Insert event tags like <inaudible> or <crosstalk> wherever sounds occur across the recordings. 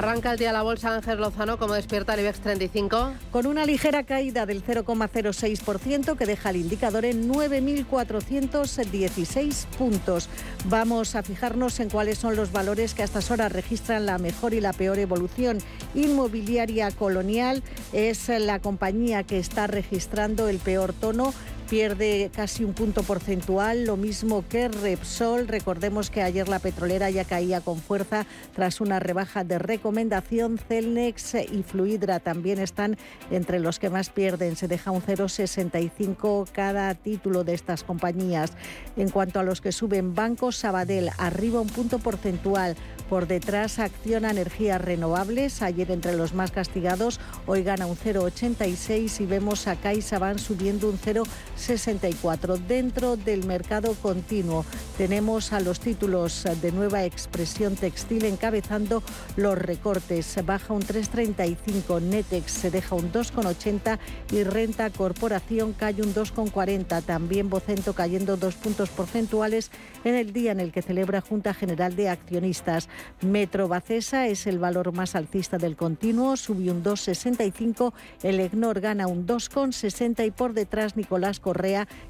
Arranca el día la bolsa Ángel Lozano, como despierta el IBEX 35. Con una ligera caída del 0,06% que deja el indicador en 9.416 puntos. Vamos a fijarnos en cuáles son los valores que a estas horas registran la mejor y la peor evolución. Inmobiliaria Colonial es la compañía que está registrando el peor tono pierde casi un punto porcentual, lo mismo que Repsol. Recordemos que ayer la petrolera ya caía con fuerza tras una rebaja de recomendación. Celnex y Fluidra también están entre los que más pierden. Se deja un 0,65 cada título de estas compañías. En cuanto a los que suben, Banco Sabadell arriba un punto porcentual. Por detrás acciona energías renovables. Ayer entre los más castigados, hoy gana un 0,86 y vemos a CaixaBank subiendo un 0,65. 64. Dentro del mercado continuo tenemos a los títulos de nueva expresión textil encabezando los recortes. Baja un 3,35, Netex se deja un 2,80 y Renta Corporación cae un 2,40. También Vocento cayendo dos puntos porcentuales en el día en el que celebra Junta General de Accionistas. Metro Bacesa es el valor más alcista del continuo, subió un 2,65. El EGNOR gana un 2,60 y por detrás Nicolás Correa,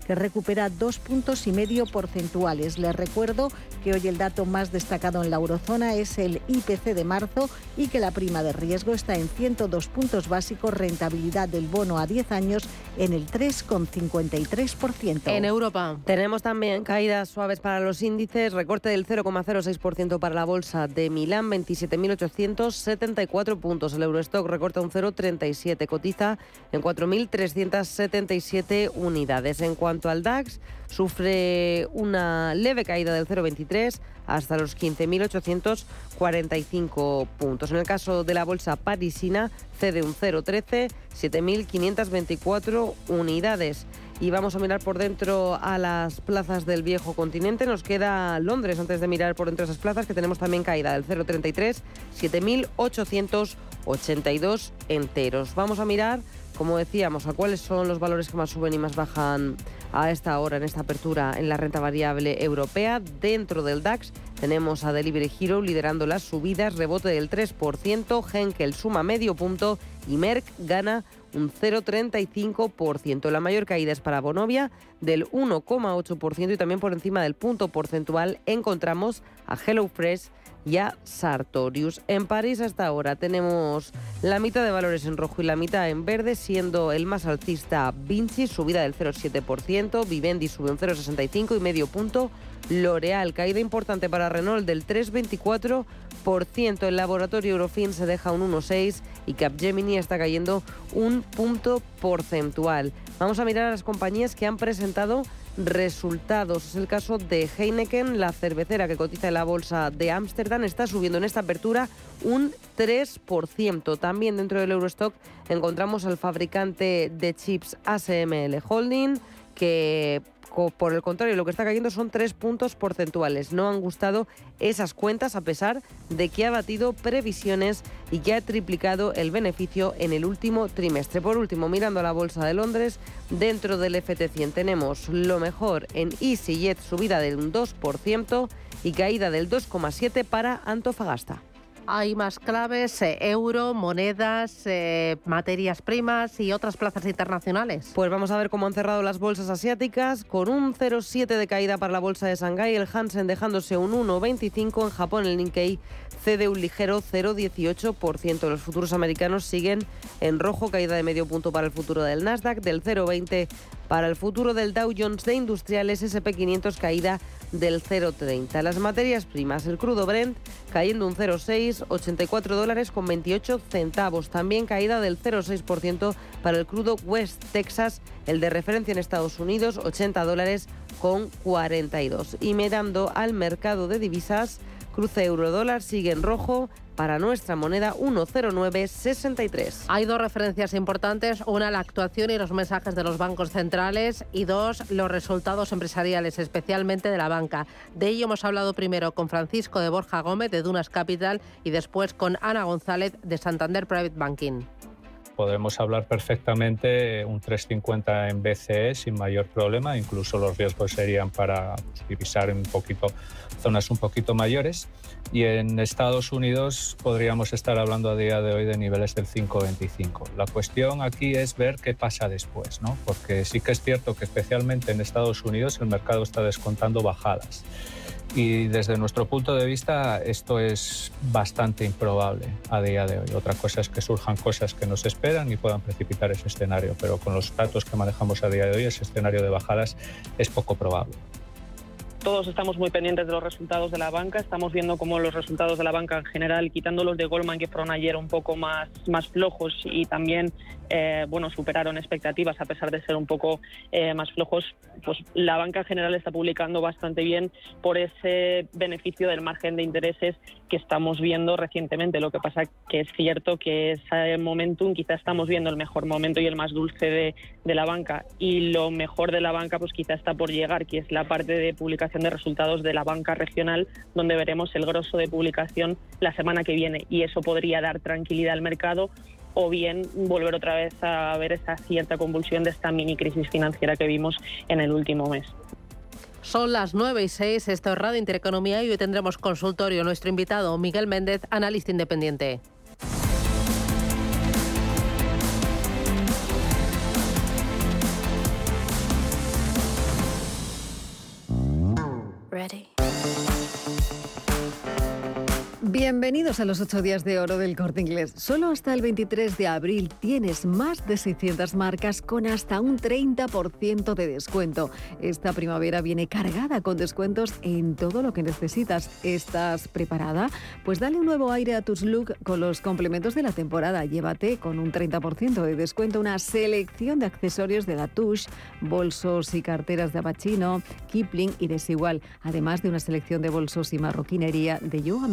que recupera dos puntos y medio porcentuales. Les recuerdo que hoy el dato más destacado en la eurozona es el IPC de marzo y que la prima de riesgo está en 102 puntos básicos, rentabilidad del bono a 10 años en el 3,53%. En Europa tenemos también caídas suaves para los índices, recorte del 0,06% para la bolsa de Milán, 27.874 puntos. El Eurostock recorta un 0,37, cotiza en 4.377 unidades. En cuanto al DAX, sufre una leve caída del 0,23 hasta los 15.845 puntos. En el caso de la bolsa parisina, cede un 0,13, 7.524 unidades. Y vamos a mirar por dentro a las plazas del viejo continente. Nos queda Londres antes de mirar por dentro de esas plazas, que tenemos también caída del 0,33, 7.882 enteros. Vamos a mirar como decíamos, a cuáles son los valores que más suben y más bajan a esta hora, en esta apertura en la renta variable europea. Dentro del DAX tenemos a Delivery Hero liderando las subidas, rebote del 3%, Henkel suma medio punto y Merck gana un 0,35%. La mayor caída es para Bonovia del 1,8% y también por encima del punto porcentual encontramos a HelloFresh y a Sartorius. En París hasta ahora tenemos la mitad de valores en rojo y la mitad en verde, siendo el más alcista Vinci, subida del 0,7%, Vivendi sube un 0,65 y medio punto, L'Oreal, caída importante para Renault del 3,24%, el laboratorio Eurofin se deja un 1,6% y Capgemini está cayendo un punto porcentual. Vamos a mirar a las compañías que han presentado resultados. Es el caso de Heineken, la cervecera que cotiza en la bolsa de Ámsterdam, está subiendo en esta apertura un 3%. También dentro del Eurostock encontramos al fabricante de chips ASML Holding, que por el contrario, lo que está cayendo son tres puntos porcentuales. No han gustado esas cuentas a pesar de que ha batido previsiones y que ha triplicado el beneficio en el último trimestre. Por último, mirando a la Bolsa de Londres, dentro del FT100 tenemos lo mejor en EasyJet, subida del 2% y caída del 2,7% para Antofagasta hay más claves, eh, euro, monedas, eh, materias primas y otras plazas internacionales. Pues vamos a ver cómo han cerrado las bolsas asiáticas, con un 0,7 de caída para la bolsa de Shanghái, el Hansen dejándose un 1,25, en Japón el Nikkei cede un ligero 0,18%. Los futuros americanos siguen en rojo, caída de medio punto para el futuro del Nasdaq, del 0,20 para el futuro del Dow Jones de Industriales SP500 caída del 0,30. Las materias primas, el crudo Brent cayendo un 0,6, 84 dólares con 28 centavos. También caída del 0,6% para el crudo West Texas, el de referencia en Estados Unidos, 80 dólares con 42. Y mirando al mercado de divisas, Cruce euro-dólar sigue en rojo para nuestra moneda 1,0963. Hay dos referencias importantes, una la actuación y los mensajes de los bancos centrales y dos los resultados empresariales, especialmente de la banca. De ello hemos hablado primero con Francisco de Borja Gómez de Dunas Capital y después con Ana González de Santander Private Banking podemos hablar perfectamente un 350 en BCE sin mayor problema, incluso los riesgos serían para pues, divisar un poquito zonas un poquito mayores y en Estados Unidos podríamos estar hablando a día de hoy de niveles del 5,25. La cuestión aquí es ver qué pasa después, ¿no? porque sí que es cierto que especialmente en Estados Unidos el mercado está descontando bajadas. Y desde nuestro punto de vista esto es bastante improbable a día de hoy. Otra cosa es que surjan cosas que nos esperan y puedan precipitar ese escenario, pero con los datos que manejamos a día de hoy ese escenario de bajadas es poco probable. Todos estamos muy pendientes de los resultados de la banca. Estamos viendo cómo los resultados de la banca en general, quitando los de Goldman que fueron ayer un poco más, más flojos y también eh, bueno, superaron expectativas a pesar de ser un poco eh, más flojos, pues la banca en general está publicando bastante bien por ese beneficio del margen de intereses que estamos viendo recientemente. Lo que pasa que es cierto que ese momentum quizá estamos viendo el mejor momento y el más dulce de, de la banca y lo mejor de la banca pues quizá está por llegar, que es la parte de publicación de resultados de la banca regional, donde veremos el grosso de publicación la semana que viene y eso podría dar tranquilidad al mercado o bien volver otra vez a ver esa cierta convulsión de esta mini crisis financiera que vimos en el último mes. Son las 9 y 6, esto es Intereconomía y hoy tendremos consultorio. Nuestro invitado, Miguel Méndez, analista independiente. already. Bienvenidos a los 8 días de oro del corte inglés. Solo hasta el 23 de abril tienes más de 600 marcas con hasta un 30% de descuento. Esta primavera viene cargada con descuentos en todo lo que necesitas. ¿Estás preparada? Pues dale un nuevo aire a tus look con los complementos de la temporada. Llévate con un 30% de descuento una selección de accesorios de la Touche, bolsos y carteras de Abachino, Kipling y Desigual, además de una selección de bolsos y marroquinería de Yo a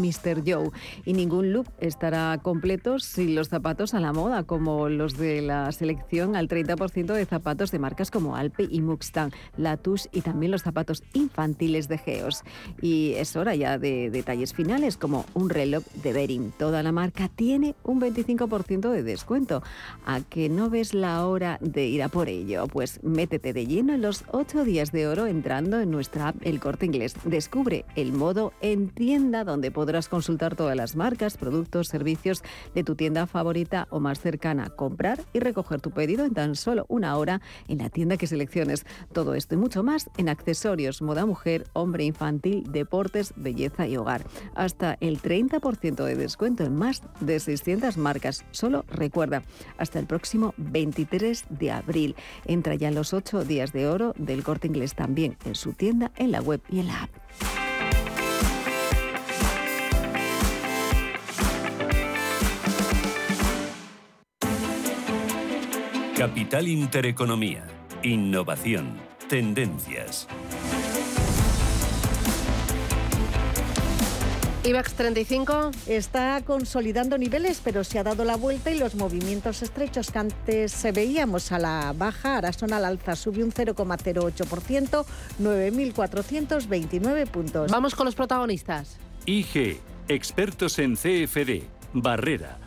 Mr. Y ningún look estará completo sin los zapatos a la moda, como los de la selección al 30% de zapatos de marcas como Alpe y Mustang, Latus y también los zapatos infantiles de Geos. Y es hora ya de detalles finales, como un reloj de Bering. Toda la marca tiene un 25% de descuento. ¿A que no ves la hora de ir a por ello? Pues métete de lleno en los 8 días de oro entrando en nuestra app El Corte Inglés. Descubre el modo en tienda donde podrás consultar todas las marcas, productos, servicios de tu tienda favorita o más cercana, comprar y recoger tu pedido en tan solo una hora en la tienda que selecciones. Todo esto y mucho más en accesorios, moda mujer, hombre infantil, deportes, belleza y hogar. Hasta el 30% de descuento en más de 600 marcas. Solo recuerda, hasta el próximo 23 de abril. Entra ya en los 8 días de oro del corte inglés también en su tienda, en la web y en la app. Capital Intereconomía. Innovación. Tendencias. IBEX 35 está consolidando niveles, pero se ha dado la vuelta y los movimientos estrechos que antes veíamos a la baja ahora son al alza. Sube un 0,08%, 9.429 puntos. Vamos con los protagonistas. IG, expertos en CFD, Barrera.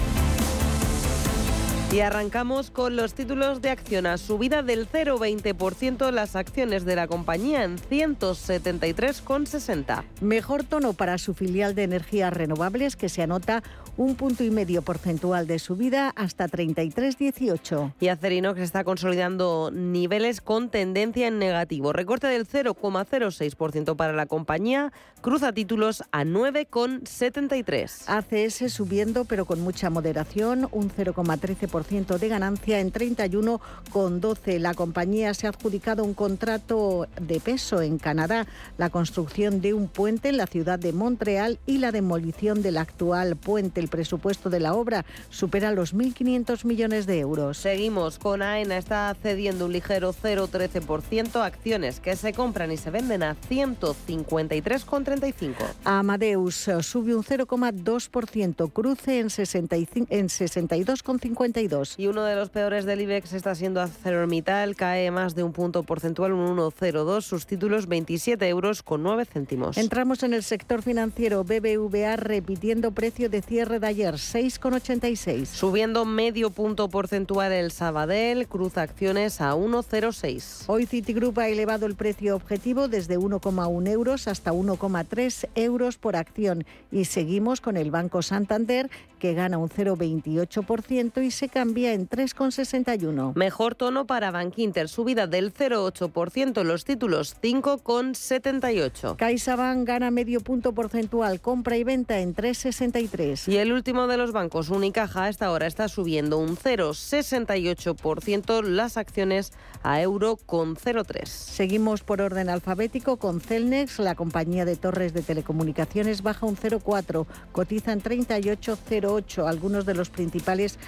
Y arrancamos con los títulos de Acciona. Subida del 0,20% las acciones de la compañía en 173,60. Mejor tono para su filial de energías renovables que se anota un punto y medio porcentual de subida hasta 33,18. Y Acerinox está consolidando niveles con tendencia en negativo. Recorte del 0,06% para la compañía, cruza títulos a 9,73. ACS subiendo pero con mucha moderación, un 0,13% 1% de ganancia en 31,12. La compañía se ha adjudicado un contrato de peso en Canadá, la construcción de un puente en la ciudad de Montreal y la demolición del actual puente. El presupuesto de la obra supera los 1.500 millones de euros. Seguimos con AENA, está cediendo un ligero 0,13%, acciones que se compran y se venden a 153,35. Amadeus eh, sube un 0,2%, cruce en, 65, en 62,52. Y uno de los peores del IBEX está siendo ArcelorMittal, cae más de un punto porcentual, un 1,02, sus títulos 27 euros con 9 céntimos. Entramos en el sector financiero, BBVA repitiendo precio de cierre de ayer, 6,86. Subiendo medio punto porcentual el Sabadell, cruza acciones a 1,06. Hoy Citigroup ha elevado el precio objetivo desde 1,1 euros hasta 1,3 euros por acción y seguimos con el Banco Santander que gana un 0,28% y se cambia en 3,61. Mejor tono para Bankinter, subida del 0,8%, los títulos 5,78. CaixaBank gana medio punto porcentual, compra y venta en 3,63. Y el último de los bancos, Unicaja, a esta hora está subiendo un 0,68% las acciones a euro con 0,3. Seguimos por orden alfabético con Celnex, la compañía de torres de telecomunicaciones baja un 0,4, cotiza en 38,08. Algunos de los principales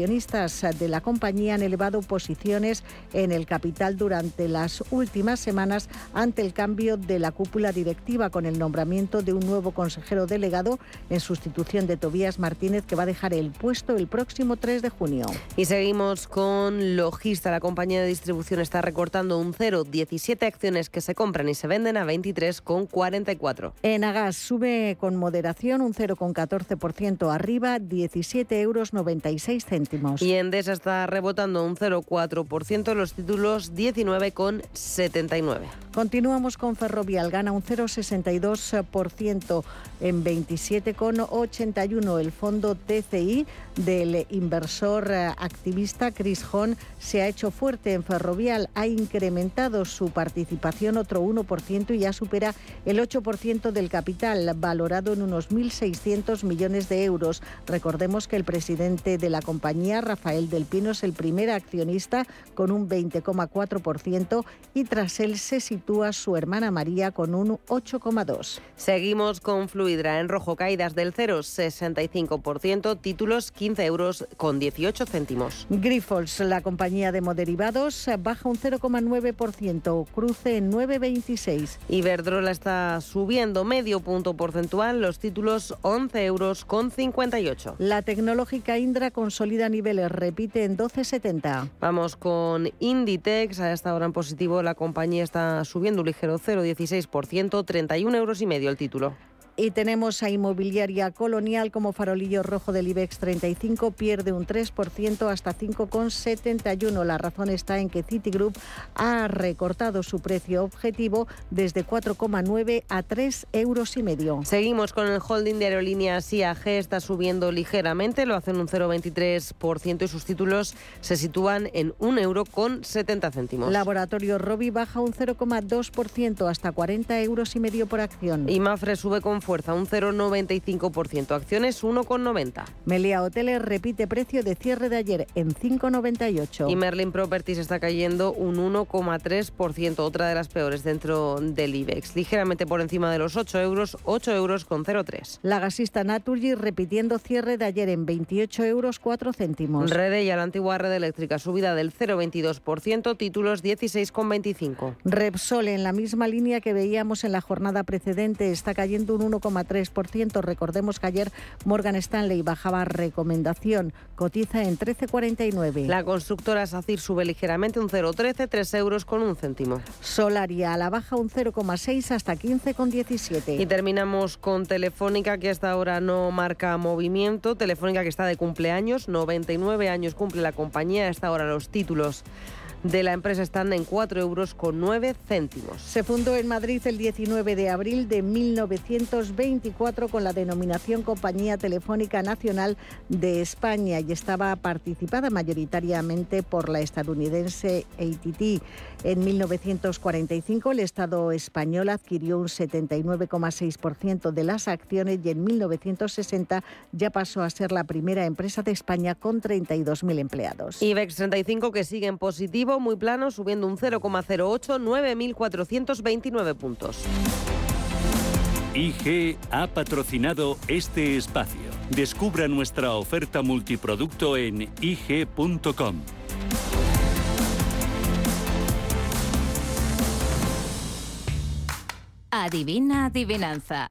accionistas de la compañía han elevado posiciones en el capital durante las últimas semanas ante el cambio de la cúpula directiva con el nombramiento de un nuevo consejero delegado en sustitución de Tobías Martínez que va a dejar el puesto el próximo 3 de junio. Y seguimos con Logista. La compañía de distribución está recortando un 0,17 acciones que se compran y se venden a 23,44. Enagas sube con moderación un 0,14% arriba 17 euros 96 céntimos. Y Endesa está rebotando un 0,4%, los títulos 19,79. Continuamos con Ferrovial, gana un 0,62% en 27,81. El fondo TCI del inversor activista Chris Hahn se ha hecho fuerte en Ferrovial, ha incrementado su participación otro 1% y ya supera el 8% del capital, valorado en unos 1.600 millones de euros. Recordemos que el presidente de la compañía, Rafael del Pino, es el primer accionista con un 20,4% y tras él se sitúa su hermana María con un 8,2%. Seguimos con Fluidra en rojo, caídas del 0,65%, títulos 15 euros con 18 céntimos. Grifols, la compañía de moderivados, baja un 0,9%, cruce en 9,26. Iberdrola está subiendo medio punto porcentual, los títulos 11 euros con 58. La tecnológica Indra consolida niveles, repite en 12,70. Vamos con Inditex, a esta hora en positivo la compañía está subiendo un ligero 0,16%, 31 euros y medio el título. Y tenemos a Inmobiliaria Colonial como farolillo rojo del IBEX 35, pierde un 3% hasta 5,71. La razón está en que Citigroup ha recortado su precio objetivo desde 4,9 a 3 euros y medio. Seguimos con el holding de aerolíneas IAG, está subiendo ligeramente, lo hacen un 0,23% y sus títulos se sitúan en 1 euro con 70 céntimos. Laboratorio Robi baja un 0,2% hasta 40 euros y medio por acción. Y Mafre sube con fuerza, un 0,95%. Acciones 1,90. Melia Hoteles repite precio de cierre de ayer en 5,98. Y Merlin Properties está cayendo un 1,3%, otra de las peores dentro del IBEX. Ligeramente por encima de los 8 euros, 8 euros con 0,3. La gasista Naturgy repitiendo cierre de ayer en 28 euros 4 céntimos. Rede y a la antigua red eléctrica, subida del 0,22%, títulos 16,25. Repsol en la misma línea que veíamos en la jornada precedente, está cayendo un 1,3%. Recordemos que ayer Morgan Stanley bajaba recomendación, cotiza en 13,49. La constructora SACIR sube ligeramente un 0,13, 3 euros con un céntimo. Solaria a la baja un 0,6 hasta 15,17. Y terminamos con Telefónica, que hasta ahora no marca movimiento. Telefónica que está de cumpleaños, 99 años cumple la compañía, hasta ahora los títulos de la empresa están en 4 euros con 9 céntimos. Se fundó en Madrid el 19 de abril de 1924 con la denominación Compañía Telefónica Nacional de España y estaba participada mayoritariamente por la estadounidense ATT. En 1945 el Estado español adquirió un 79,6% de las acciones y en 1960 ya pasó a ser la primera empresa de España con 32.000 empleados. IBEX 35 que sigue en positivo, muy plano, subiendo un 0,08, 9.429 puntos. IG ha patrocinado este espacio. Descubra nuestra oferta multiproducto en ig.com. Adivina adivinanza.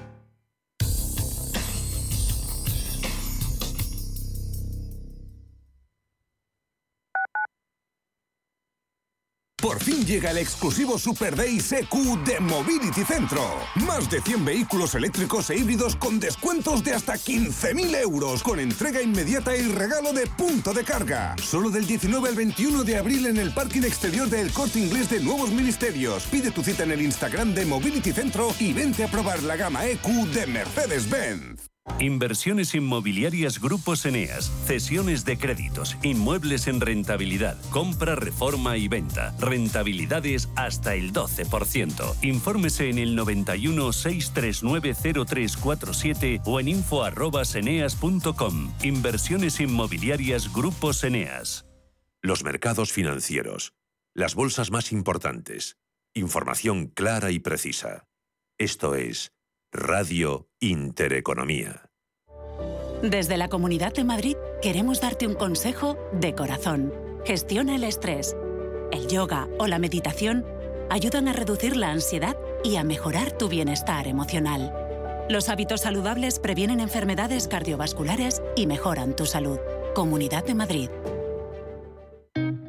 Por fin llega el exclusivo Super Day CQ de Mobility Centro. Más de 100 vehículos eléctricos e híbridos con descuentos de hasta 15.000 euros, con entrega inmediata y regalo de punto de carga. Solo del 19 al 21 de abril en el parking exterior del Corte Inglés de Nuevos Ministerios. Pide tu cita en el Instagram de Mobility Centro y vente a probar la gama EQ de Mercedes-Benz. Inversiones inmobiliarias Grupos Eneas, cesiones de créditos, inmuebles en rentabilidad, compra, reforma y venta, rentabilidades hasta el 12%. Infórmese en el 91 639 0347 o en info@eneas.com. Inversiones inmobiliarias Grupos Eneas. Los mercados financieros, las bolsas más importantes, información clara y precisa. Esto es Radio Intereconomía. Desde la Comunidad de Madrid queremos darte un consejo de corazón. Gestiona el estrés. El yoga o la meditación ayudan a reducir la ansiedad y a mejorar tu bienestar emocional. Los hábitos saludables previenen enfermedades cardiovasculares y mejoran tu salud. Comunidad de Madrid.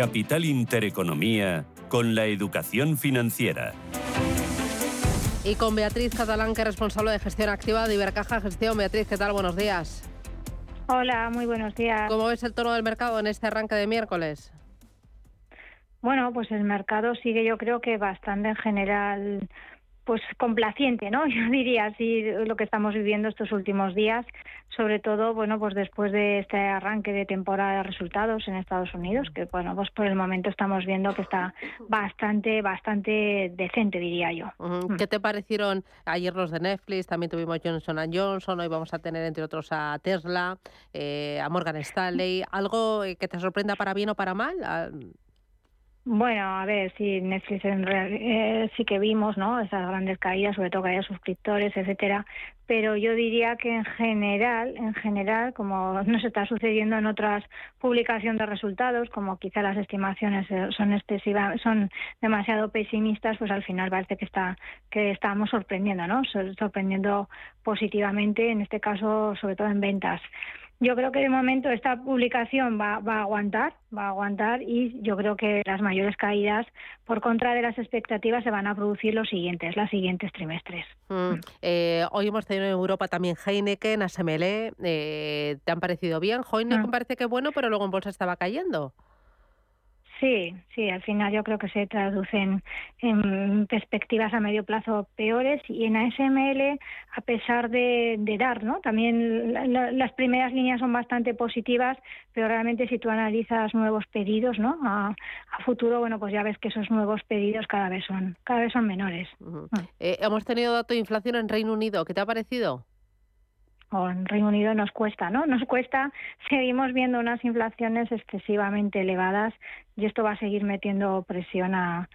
Capital Intereconomía con la educación financiera. Y con Beatriz Catalán, que es responsable de gestión activa de Ibercaja Gestión. Beatriz, ¿qué tal? Buenos días. Hola, muy buenos días. ¿Cómo ves el tono del mercado en este arranque de miércoles? Bueno, pues el mercado sigue yo creo que bastante en general pues complaciente, ¿no? <laughs> Yo diría así lo que estamos viviendo estos últimos días, sobre todo, bueno, pues después de este arranque de temporada de resultados en Estados Unidos, que bueno, pues por el momento estamos viendo que está bastante, bastante decente, diría yo. Mm. ¿Qué te parecieron ayer los de Netflix? También tuvimos Johnson Johnson, hoy vamos a tener entre otros a Tesla, eh, a Morgan Stanley. ¿Algo que te sorprenda para bien o para mal? Bueno, a ver, sí, Netflix en eh, sí que vimos, ¿no? Esas grandes caídas, sobre todo caídas de suscriptores, etcétera. Pero yo diría que en general, en general, como <laughs> nos está sucediendo en otras publicaciones de resultados, como quizá las estimaciones eh, son excesivas, son demasiado pesimistas, pues al final parece que está que estamos sorprendiendo, ¿no? Sorprendiendo positivamente, en este caso, sobre todo en ventas. Yo creo que de momento esta publicación va, va, a aguantar, va a aguantar y yo creo que las mayores caídas por contra de las expectativas se van a producir los siguientes, los siguientes trimestres. Mm. Eh, hoy hemos tenido en Europa también Heineken, ASML, eh, ¿te han parecido bien? Heineken mm. parece que bueno, pero luego en bolsa estaba cayendo. Sí, sí, al final yo creo que se traducen en perspectivas a medio plazo peores y en ASML, a pesar de, dar, ¿no? También las primeras líneas son bastante positivas, pero realmente si tú analizas nuevos pedidos, ¿no? A, futuro, bueno, pues ya ves que esos nuevos pedidos cada vez son, cada vez son menores. Eh, hemos tenido dato de inflación en Reino Unido, ¿qué te ha parecido? O en Reino Unido nos cuesta, ¿no? Nos cuesta, seguimos viendo unas inflaciones excesivamente elevadas y esto va a seguir metiendo presión a,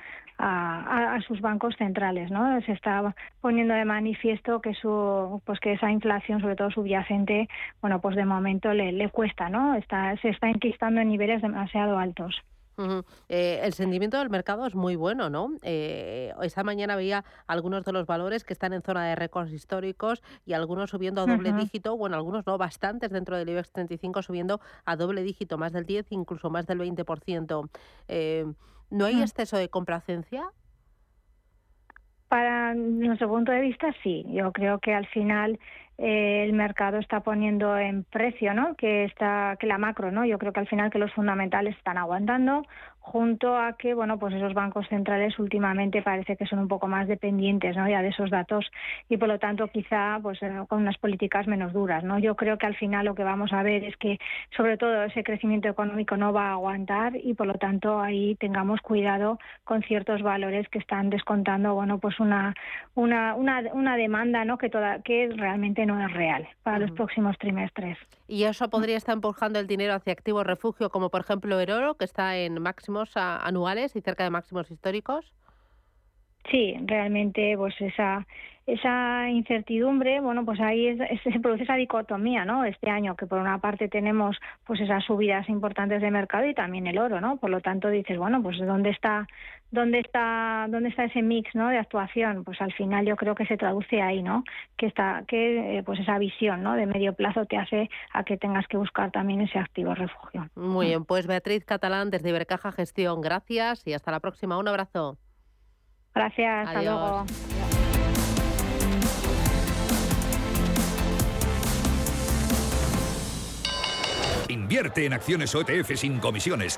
sus bancos centrales, ¿no? Se está poniendo de manifiesto que su, pues que esa inflación, sobre todo subyacente, bueno, pues de momento le, le cuesta, ¿no? Se está enquistando en niveles demasiado altos. Eh, el sentimiento del mercado es muy bueno, ¿no? Eh, esta mañana veía algunos de los valores que están en zona de récords históricos y algunos subiendo a doble dígito, bueno, algunos no, bastantes dentro del IBEX 35 subiendo a doble dígito, más del 10, incluso más del 20%. Eh, ¿No hay mm. exceso de complacencia? Para nuestro punto de vista, sí. Yo creo que al final eh, el mercado está poniendo en precio, ¿no? Que está que la macro, ¿no? Yo creo que al final que los fundamentales están aguantando junto a que, bueno, pues esos bancos centrales últimamente parece que son un poco más dependientes, ¿no? Ya de esos datos y por lo tanto quizá pues eh, con unas políticas menos duras, ¿no? Yo creo que al final lo que vamos a ver es que sobre todo ese crecimiento económico no va a aguantar y por lo tanto ahí tengamos cuidado con ciertos valores que están descontando, bueno, pues una una una, una demanda, ¿no? Que toda que realmente no es real para los próximos trimestres. Y eso podría estar empujando el dinero hacia activos refugio, como por ejemplo el oro, que está en anuales y cerca de máximos históricos. Sí, realmente, pues esa esa incertidumbre, bueno, pues ahí se produce esa dicotomía, ¿no? Este año que por una parte tenemos pues esas subidas importantes de mercado y también el oro, ¿no? Por lo tanto dices, bueno, pues dónde está dónde está dónde está ese mix, ¿no? De actuación, pues al final yo creo que se traduce ahí, ¿no? Que está que eh, pues esa visión, ¿no? De medio plazo te hace a que tengas que buscar también ese activo refugio. Muy bien, pues Beatriz Catalán desde Ibercaja Gestión, gracias y hasta la próxima. Un abrazo. Gracias, hasta luego. Invierte en acciones OETF sin comisiones.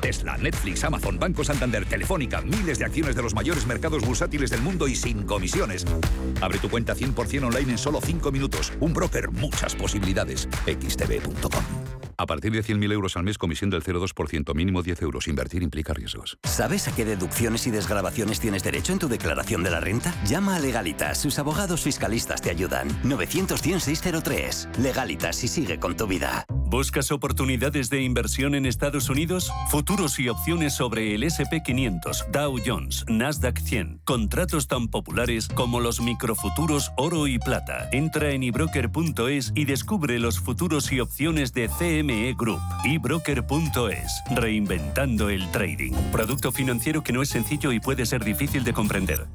Tesla, Netflix, Amazon, Banco Santander, Telefónica, miles de acciones de los mayores mercados bursátiles del mundo y sin comisiones. Abre tu cuenta 100% online en solo 5 minutos. Un broker, muchas posibilidades. xtb.com. A partir de 100.000 euros al mes, comisión del 0,2%, mínimo 10 euros. Invertir implica riesgos. ¿Sabes a qué deducciones y desgrabaciones tienes derecho en tu declaración de la renta? Llama a Legalitas, sus abogados fiscalistas te ayudan. 900 Legalitas y sigue con tu vida. ¿Buscas oportunidades de inversión en Estados Unidos? Futuros y opciones sobre el SP500, Dow Jones, Nasdaq 100. Contratos tan populares como los microfuturos oro y plata. Entra en ebroker.es y descubre los futuros y opciones de CM ME Group y broker.es, reinventando el trading. Producto financiero que no es sencillo y puede ser difícil de comprender.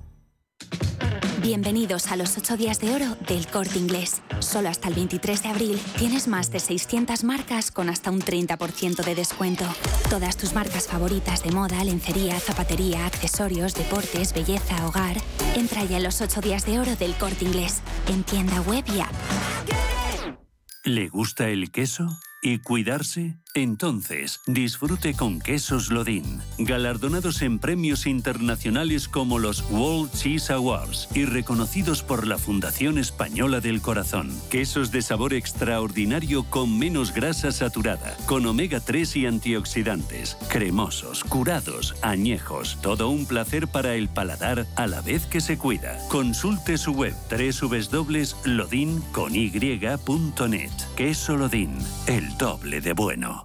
Bienvenidos a los 8 días de oro del corte inglés. Solo hasta el 23 de abril tienes más de 600 marcas con hasta un 30% de descuento. Todas tus marcas favoritas de moda, lencería, zapatería, accesorios, deportes, belleza, hogar. Entra ya en los 8 días de oro del corte inglés. En tienda web y app. ¿Le gusta el queso? ¿Y cuidarse? Entonces, disfrute con quesos Lodin, galardonados en premios internacionales como los World Cheese Awards y reconocidos por la Fundación Española del Corazón. Quesos de sabor extraordinario con menos grasa saturada, con omega 3 y antioxidantes, cremosos, curados, añejos, todo un placer para el paladar a la vez que se cuida. Consulte su web www.lodin.net. Queso Lodin, el doble de bueno.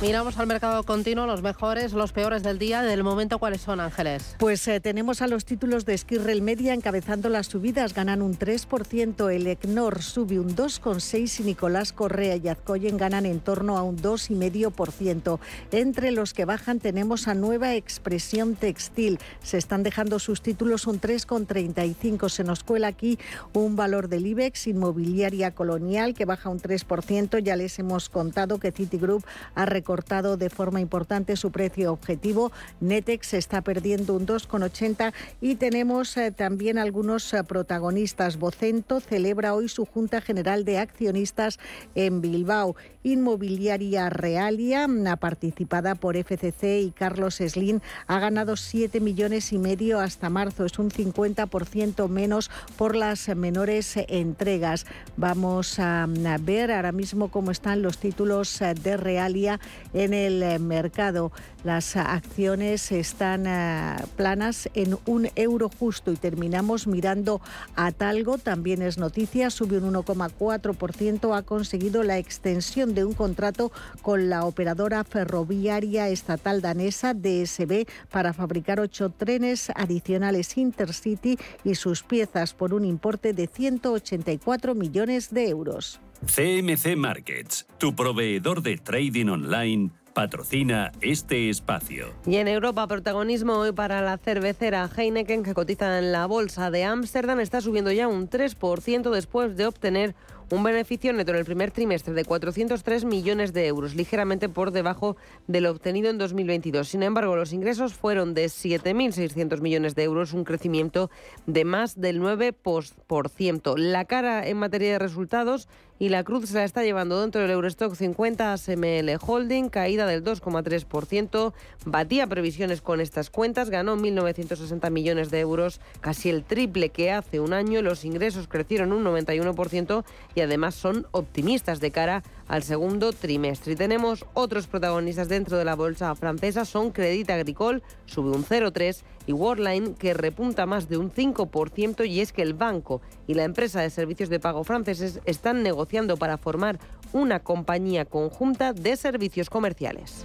Miramos al mercado continuo, los mejores, los peores del día. Del momento, ¿cuáles son, Ángeles? Pues eh, tenemos a los títulos de Skirrel Media encabezando las subidas. Ganan un 3%, el ECNOR sube un 2,6% y Nicolás Correa y Azcoyen ganan en torno a un 2,5%. Entre los que bajan tenemos a Nueva Expresión Textil. Se están dejando sus títulos un 3,35%. Se nos cuela aquí un valor del IBEX, Inmobiliaria Colonial, que baja un 3%. Ya les hemos contado que Citigroup ha recortado cortado de forma importante su precio objetivo. Netex está perdiendo un 2,80 y tenemos eh, también algunos eh, protagonistas. Vocento celebra hoy su Junta General de Accionistas en Bilbao. Inmobiliaria Realia, participada por FCC y Carlos Slim, ha ganado 7 millones y medio hasta marzo. Es un 50% menos por las menores entregas. Vamos a ver ahora mismo cómo están los títulos eh, de Realia en el eh, mercado. Las acciones están eh, planas en un euro justo y terminamos mirando a Talgo. También es noticia, sube un 1,4%. Ha conseguido la extensión de un contrato con la operadora ferroviaria estatal danesa DSB para fabricar ocho trenes adicionales Intercity y sus piezas por un importe de 184 millones de euros. CMC Markets, tu proveedor de trading online, patrocina este espacio. Y en Europa, protagonismo hoy para la cervecera Heineken, que cotiza en la bolsa de Ámsterdam, está subiendo ya un 3% después de obtener un beneficio neto en el primer trimestre de 403 millones de euros, ligeramente por debajo de lo obtenido en 2022. Sin embargo, los ingresos fueron de 7.600 millones de euros, un crecimiento de más del 9%. La cara en materia de resultados y la cruz se la está llevando dentro del Eurostock 50 ASML Holding, caída del 2,3%, batía previsiones con estas cuentas, ganó 1.960 millones de euros, casi el triple que hace un año, los ingresos crecieron un 91% y además son optimistas de cara al segundo trimestre. Tenemos otros protagonistas dentro de la bolsa francesa, son Credit Agricole, sube un 0,3 y Worldline, que repunta más de un 5%, y es que el banco y la empresa de servicios de pago franceses están negociando para formar una compañía conjunta de servicios comerciales.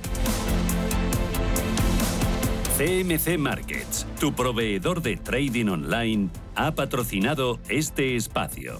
CMC Markets, tu proveedor de trading online, ha patrocinado este espacio.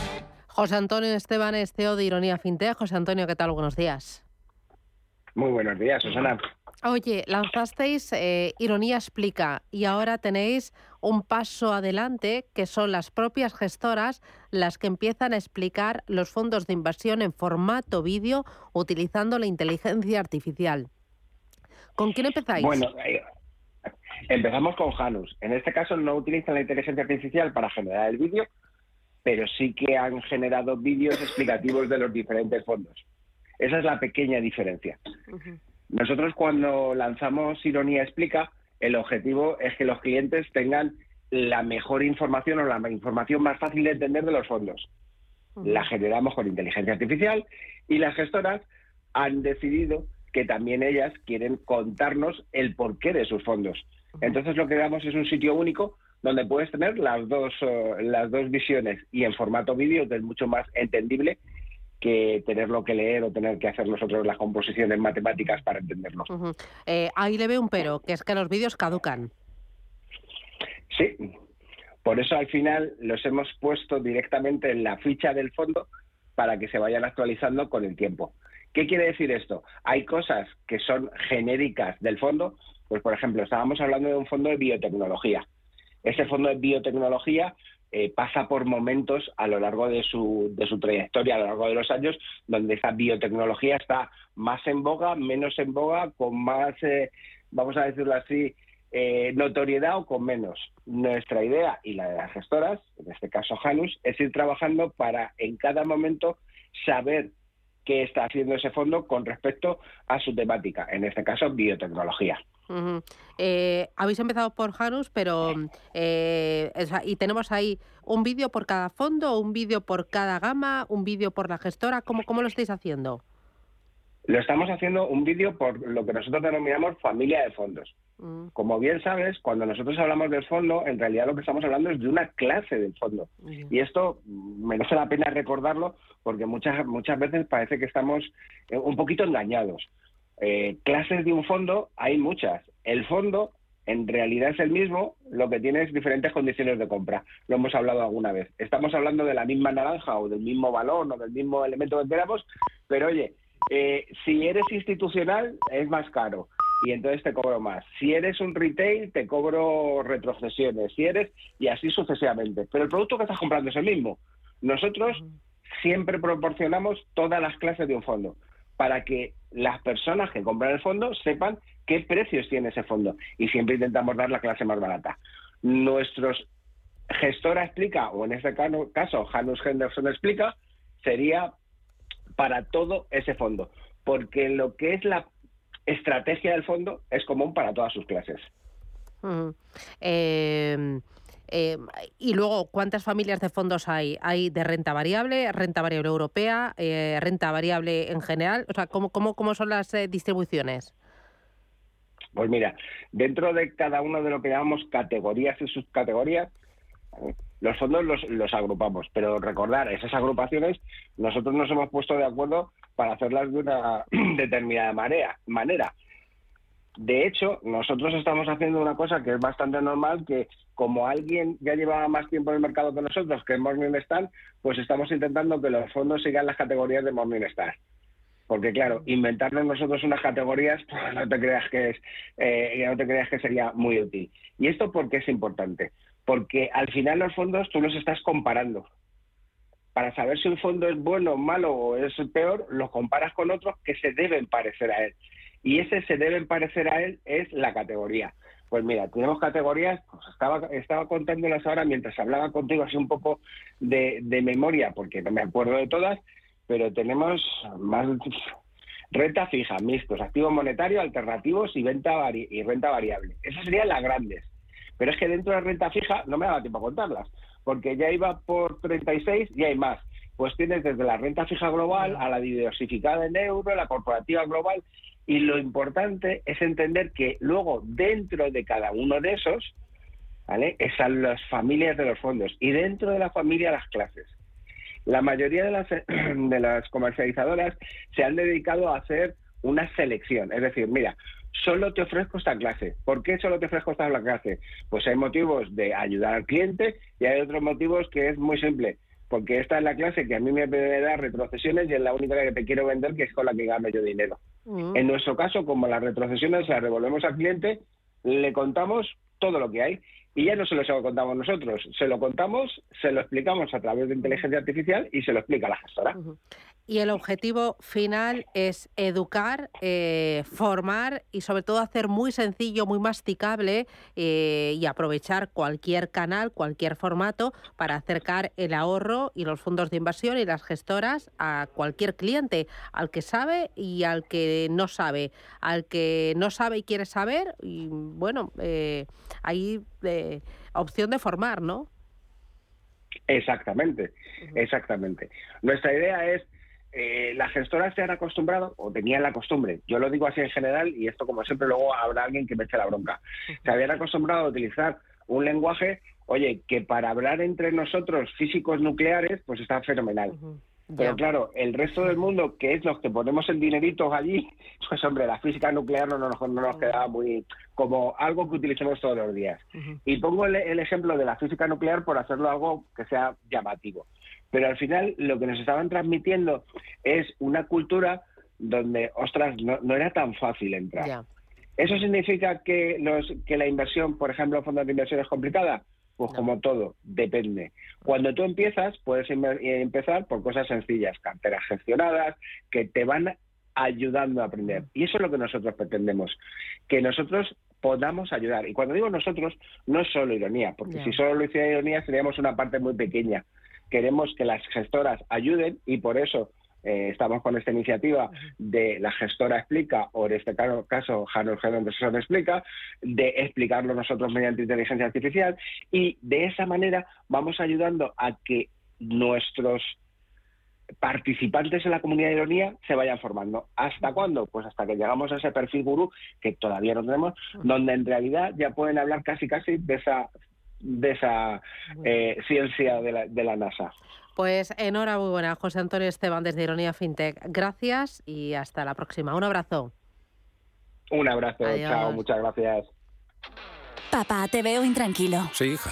José Antonio Esteban es CEO de Ironía FinTech. José Antonio, ¿qué tal? Buenos días. Muy buenos días, Susana. Oye, lanzasteis eh, Ironía Explica y ahora tenéis un paso adelante que son las propias gestoras las que empiezan a explicar los fondos de inversión en formato vídeo utilizando la inteligencia artificial. ¿Con quién empezáis? Bueno, eh, empezamos con Janus. En este caso no utilizan la inteligencia artificial para generar el vídeo, pero sí que han generado vídeos explicativos de los diferentes fondos. Esa es la pequeña diferencia. Nosotros cuando lanzamos Ironía Explica, el objetivo es que los clientes tengan la mejor información o la información más fácil de entender de los fondos. La generamos con inteligencia artificial y las gestoras han decidido que también ellas quieren contarnos el porqué de sus fondos. Entonces lo que damos es un sitio único donde puedes tener las dos, eh, las dos visiones y en formato vídeo es mucho más entendible que tenerlo que leer o tener que hacer nosotros las composiciones matemáticas para entenderlo. Eh, ahí le veo un pero, que es que los vídeos caducan. Sí, por eso al final los hemos puesto directamente en la ficha del fondo para que se vayan actualizando con el tiempo. ¿Qué quiere decir esto? Hay cosas que son genéricas del fondo, pues por ejemplo, estábamos hablando de un fondo de biotecnología. Ese fondo de biotecnología eh, pasa por momentos a lo largo de su, de su trayectoria, a lo largo de los años, donde esa biotecnología está más en boga, menos en boga, con más, eh, vamos a decirlo así, eh, notoriedad o con menos. Nuestra idea y la de las gestoras, en este caso Janus, es ir trabajando para en cada momento saber qué está haciendo ese fondo con respecto a su temática, en este caso biotecnología. Eh, habéis empezado por Janus, pero eh, y tenemos ahí un vídeo por cada fondo, un vídeo por cada gama, un vídeo por la gestora. ¿Cómo, cómo lo estáis haciendo? Lo estamos haciendo un vídeo por lo que nosotros denominamos familia de fondos. Mm. Como bien sabes, cuando nosotros hablamos del fondo, en realidad lo que estamos hablando es de una clase del fondo. Y esto merece la pena recordarlo porque muchas, muchas veces parece que estamos eh, un poquito engañados. Eh, clases de un fondo hay muchas. El fondo en realidad es el mismo, lo que tiene es diferentes condiciones de compra. Lo hemos hablado alguna vez. Estamos hablando de la misma naranja o del mismo balón o del mismo elemento que queramos, pero oye, eh, si eres institucional es más caro y entonces te cobro más. Si eres un retail, te cobro retrocesiones. Si eres, y así sucesivamente. Pero el producto que estás comprando es el mismo. Nosotros siempre proporcionamos todas las clases de un fondo para que las personas que compran el fondo sepan qué precios tiene ese fondo. Y siempre intentamos dar la clase más barata. Nuestros gestora explica, o en este caso Janus Henderson explica, sería para todo ese fondo. Porque lo que es la estrategia del fondo es común para todas sus clases. Em, em, y luego, ¿cuántas familias de fondos hay? ¿Hay de renta variable, renta variable europea, eh, renta variable en general? O sea, ¿cómo, cómo, cómo son las eh, distribuciones? Pues mira, dentro de cada uno de lo que llamamos categorías y subcategorías, los fondos los, los, agrupamos, pero recordar, esas agrupaciones nosotros nos hemos puesto de acuerdo para hacerlas de una <clears throat> determinada manera. De hecho, nosotros estamos haciendo una cosa que es bastante normal, que como alguien ya llevaba más tiempo en el mercado que nosotros, que es Morningstar, pues estamos intentando que los fondos sigan las categorías de Morningstar. Porque claro, inventarnos nosotros unas categorías, pues, no te creas que es, eh, no te creas que sería muy útil. ¿Y esto por qué es importante? Porque al final los fondos tú los estás comparando para saber si un fondo es bueno, malo o es peor, lo comparas con otros que se deben parecer a él. Y ese se deben parecer a él es la categoría. Pues mira, tenemos categorías, pues estaba, estaba contándolas ahora mientras hablaba contigo así un poco de, de memoria, porque no me acuerdo de todas, pero tenemos más renta fija, mixtos, activo monetario, alternativos y, venta y renta variable. Esas serían las grandes. Pero es que dentro de la renta fija no me daba tiempo a contarlas porque ya iba por 36 y hay más. Pues tienes desde la renta fija global a la diversificada en euro, la corporativa global, y lo importante es entender que luego dentro de cada uno de esos, ¿vale? Están las familias de los fondos y dentro de la familia las clases. La mayoría de las, <clears throat> de las comercializadoras se han dedicado a hacer una selección, es decir, mira, solo te ofrezco esta clase. ¿Por qué solo te ofrezco esta clase? Pues hay motivos de ayudar al cliente y hay otros motivos que es muy simple. Porque esta es la clase que a mí me da retrocesiones y es la única que te quiero vender, que es con la que gano yo dinero. Mm. En nuestro caso, como las retrocesiones las devolvemos al cliente, le contamos todo lo que hay. Y ya no se lo contamos nosotros, se lo contamos, se lo explicamos a través de inteligencia artificial y se lo explica la gestora. Y el objetivo final es educar, eh, formar y sobre todo hacer muy sencillo, muy masticable eh, y aprovechar cualquier canal, cualquier formato para acercar el ahorro y los fondos de inversión y las gestoras a cualquier cliente, al que sabe y al que no sabe. Al que no sabe y quiere saber, y bueno, eh, hay opción de formar, ¿no? Exactamente, exactamente. Nuestra idea es eh, las gestoras se han acostumbrado, o tenían la costumbre, yo lo digo así en general, y esto como siempre luego habrá alguien que me eche la bronca, se habían acostumbrado a utilizar un lenguaje, oye, que para hablar entre nosotros físicos nucleares, pues está fenomenal. Pero claro, el resto del mundo, que es los que ponemos el dinerito allí, <laughs> pues hombre, la física nuclear no nos, no nos quedaba muy como algo que utilicemos todos los días. Y pongo el ejemplo de la física nuclear por hacerlo algo que sea llamativo. Pero al final lo que nos estaban transmitiendo es una cultura donde, ostras, no, era tan fácil entrar. ¿Eso significa que, los, que la inversión, por ejemplo, fondos de inversión es complicada? Pues como todo, depende. Cuando tú empiezas, puedes empezar por cosas sencillas, carteras gestionadas, que te van ayudando a aprender. Y eso es lo que nosotros pretendemos, que nosotros podamos ayudar. Y cuando digo nosotros, no es solo ironía, porque si solo lo hiciera ironía seríamos una parte muy pequeña. Queremos que las gestoras ayuden y por eso eh, estamos con esta iniciativa de la gestora explica, o en este caso, Hanno Gestor explica, de explicarlo nosotros mediante inteligencia artificial y de esa manera vamos ayudando a que nuestros participantes en la comunidad de ironía se vayan formando. ¿Hasta cuándo? Pues hasta que llegamos a ese perfil gurú que todavía no tenemos, donde en realidad ya pueden hablar casi casi de esa de esa eh, ciencia de la, de la NASA. Pues enhorabuena, José Antonio Esteban desde Ironía FinTech. Gracias y hasta la próxima. Un abrazo. Un abrazo, chao, muchas gracias. Papá, te veo intranquilo. Sí, hija.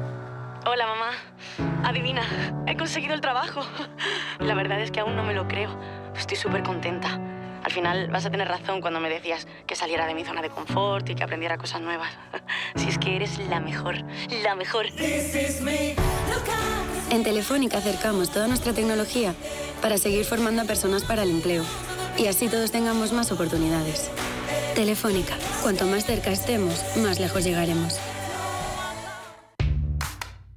Hola, mamá. Adivina, he conseguido el trabajo. <laughs> La verdad es que aún no me lo creo. Estoy súper contenta. Al final vas a tener razón cuando me decías que saliera de mi zona de confort y que aprendiera cosas nuevas. <laughs> Si es que eres la mejor, la mejor. En Telefónica acercamos toda nuestra tecnología para seguir formando a personas para el empleo y así todos tengamos más oportunidades. Telefónica, cuanto más cerca estemos, más lejos llegaremos.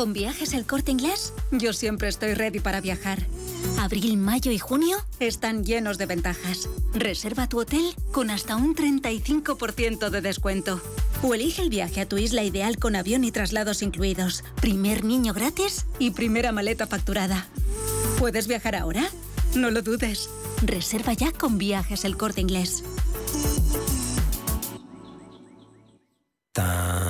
¿Con viajes el corte inglés? Yo siempre estoy ready para viajar. Abril, mayo y junio están llenos de ventajas. Reserva tu hotel con hasta un 35% de descuento. O elige el viaje a tu isla ideal con avión y traslados incluidos. Primer niño gratis y primera maleta facturada. ¿Puedes viajar ahora? No lo dudes. Reserva ya con viajes el corte inglés. Tan,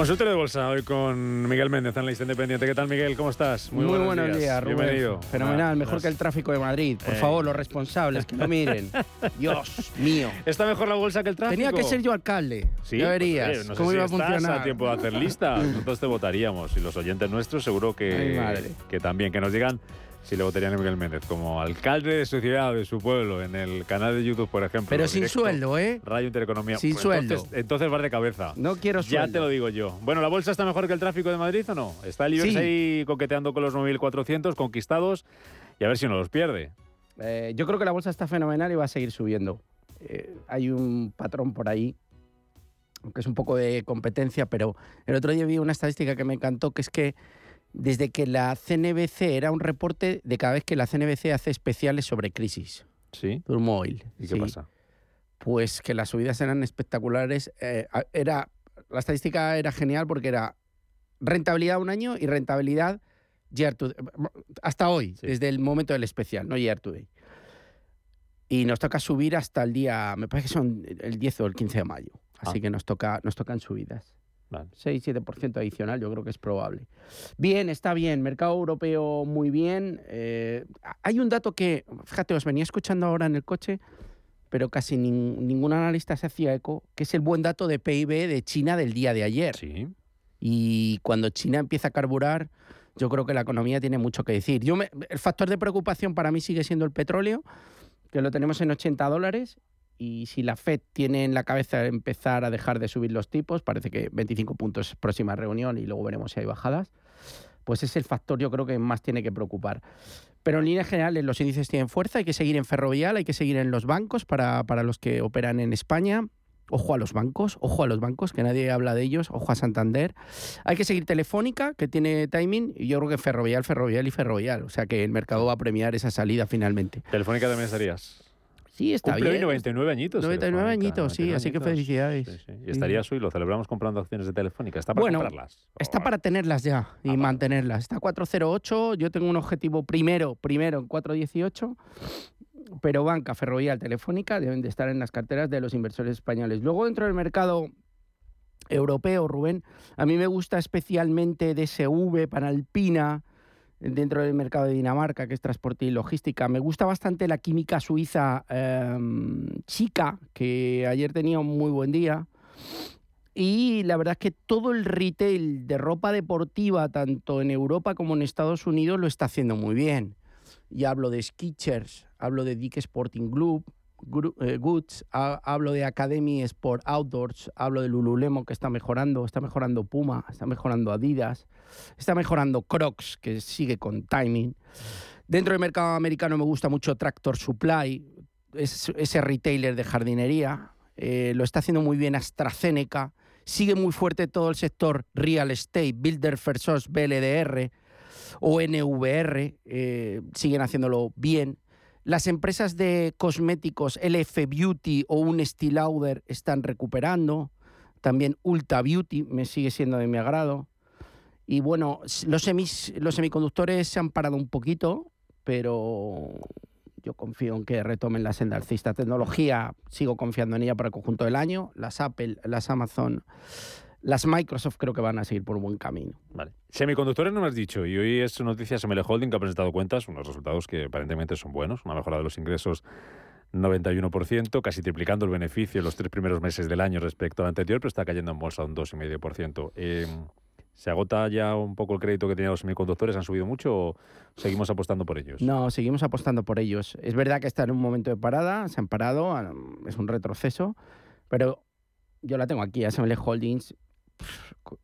Consultorio de bolsa hoy con Miguel Méndez, analista independiente. ¿Qué tal, Miguel? ¿Cómo estás? Muy, buenos, días, Rubén. Bienvenido. Fenomenal, mejor que el tráfico de Madrid. Por Eh. favor, los responsables, que no miren. <laughs> Dios mío. ¿Está mejor la bolsa que el tráfico? Tenía que ser yo alcalde. Sí, ya pues, verías oye, no sé cómo si iba a estás funcionar. a tiempo de hacer lista. <laughs> Nosotros te votaríamos y los oyentes nuestros seguro Ay, que, madre. que también. Que nos digan si le votarían a Miguel Méndez como alcalde de su ciudad, de su pueblo, en el canal de YouTube, por ejemplo. Pero sin directo, sueldo, ¿eh? Radio Intereconomía. Sin Pues sueldo. Entonces, entonces vas de cabeza. No quiero Ya sueldo. te lo digo yo. Bueno, ¿la bolsa está mejor que el tráfico de Madrid o no? Está el IBEX Sí. ahí coqueteando con los 9.400 conquistados y a ver si no los pierde. Eh, yo creo que la bolsa está fenomenal y va a seguir subiendo. Eh, hay un patrón por ahí, aunque es un poco de competencia, pero el otro día vi una estadística que me encantó, que es que desde que la CNBC era un reporte de cada vez que la CNBC hace especiales sobre crisis. Sí. Turmoil. ¿Y qué sí. pasa? Pues que las subidas eran espectaculares. Eh, era, la estadística era genial porque era rentabilidad un año y rentabilidad year to- hasta hoy, desde el momento del especial, no year to day. Y nos toca subir hasta el día, me parece que son el 10 o el 15 de mayo. Así Ah. que nos, toca, nos tocan subidas. Vale. 6-7% adicional, yo creo que es probable. Bien, está bien. Mercado europeo muy bien. Eh, hay un dato que, fíjate, os venía escuchando ahora en el coche, pero casi nin- ningún analista se hacía eco, que es el buen dato de PIB de China del día de ayer. Y cuando China empieza a carburar, yo creo que la economía tiene mucho que decir. Yo me- el factor de preocupación para mí sigue siendo el petróleo, que lo tenemos en 80 dólares. Y si la Fed tiene en la cabeza empezar a dejar de subir los tipos, parece que 25 puntos próxima reunión y luego veremos si hay bajadas, pues es el factor yo creo que más tiene que preocupar. Pero en líneas generales los índices tienen fuerza, hay que seguir en Ferrovial, hay que seguir en los bancos para, para los que operan en España. Ojo a los bancos, ojo a los bancos, que nadie habla de ellos, ojo a Santander. Hay que seguir Telefónica, que tiene timing, y yo creo que Ferrovial, Ferrovial y Ferrovial. O sea que el mercado va a premiar esa salida finalmente. Telefónica también estarías. Sí, está Cumple hoy bien. 99 añitos. 99 Telefónica, añitos, sí, 99 así que felicidades. Sí, sí. Y estarías hoy, lo celebramos comprando acciones de Telefónica. Está para Bueno, comprarlas. Está para tenerlas ya y mantenerlas. Está 408, yo tengo un objetivo primero, primero en 418, pero banca, ferrovial, telefónica deben de estar en las carteras de los inversores españoles. Luego dentro del mercado europeo, Rubén, a mí me gusta especialmente DSV, Panalpina, dentro del mercado de Dinamarca, que es transporte y logística. Me gusta bastante la química suiza em, chica, que ayer tenía un muy buen día. Y la verdad es que todo el retail de ropa deportiva, tanto en Europa como en Estados Unidos, lo está haciendo muy bien. Y hablo de Skechers, hablo de Dick Sporting eh, Goods, ha- hablo de Academy Sport Outdoors, hablo de Lululemon que está mejorando, está mejorando Puma, está mejorando Adidas, está mejorando Crocs que sigue con timing. Dentro del mercado americano me gusta mucho Tractor Supply, es ese retailer de jardinería, eh, lo está haciendo muy bien AstraZeneca, sigue muy fuerte todo el sector real estate, Builder First BLDR o NVR, eh, siguen haciéndolo bien. Las empresas de cosméticos LF Beauty o un Lauder están recuperando. También Ulta Beauty me sigue siendo de mi agrado. Y bueno, los, los semiconductores se han parado un poquito, pero yo confío en que retomen la senda alcista. Tecnología, sigo confiando en ella para el conjunto del año. Las Apple, las Amazon, las Microsoft creo que van a seguir por un buen camino. Vale. Semiconductores no me has dicho, y hoy es noticia SML Holding que ha presentado cuentas, unos resultados que aparentemente son buenos, una mejora de los ingresos 91%, casi triplicando el beneficio en los tres primeros meses del año respecto al anterior, pero está cayendo en bolsa un 2,5%. Eh, ¿Se agota ya un poco el crédito que tenían los semiconductores? ¿Han subido mucho o seguimos apostando por ellos? No, seguimos apostando por ellos. Es verdad que está en un momento de parada, se han parado, es un retroceso, pero yo la tengo aquí, ASML Holdings,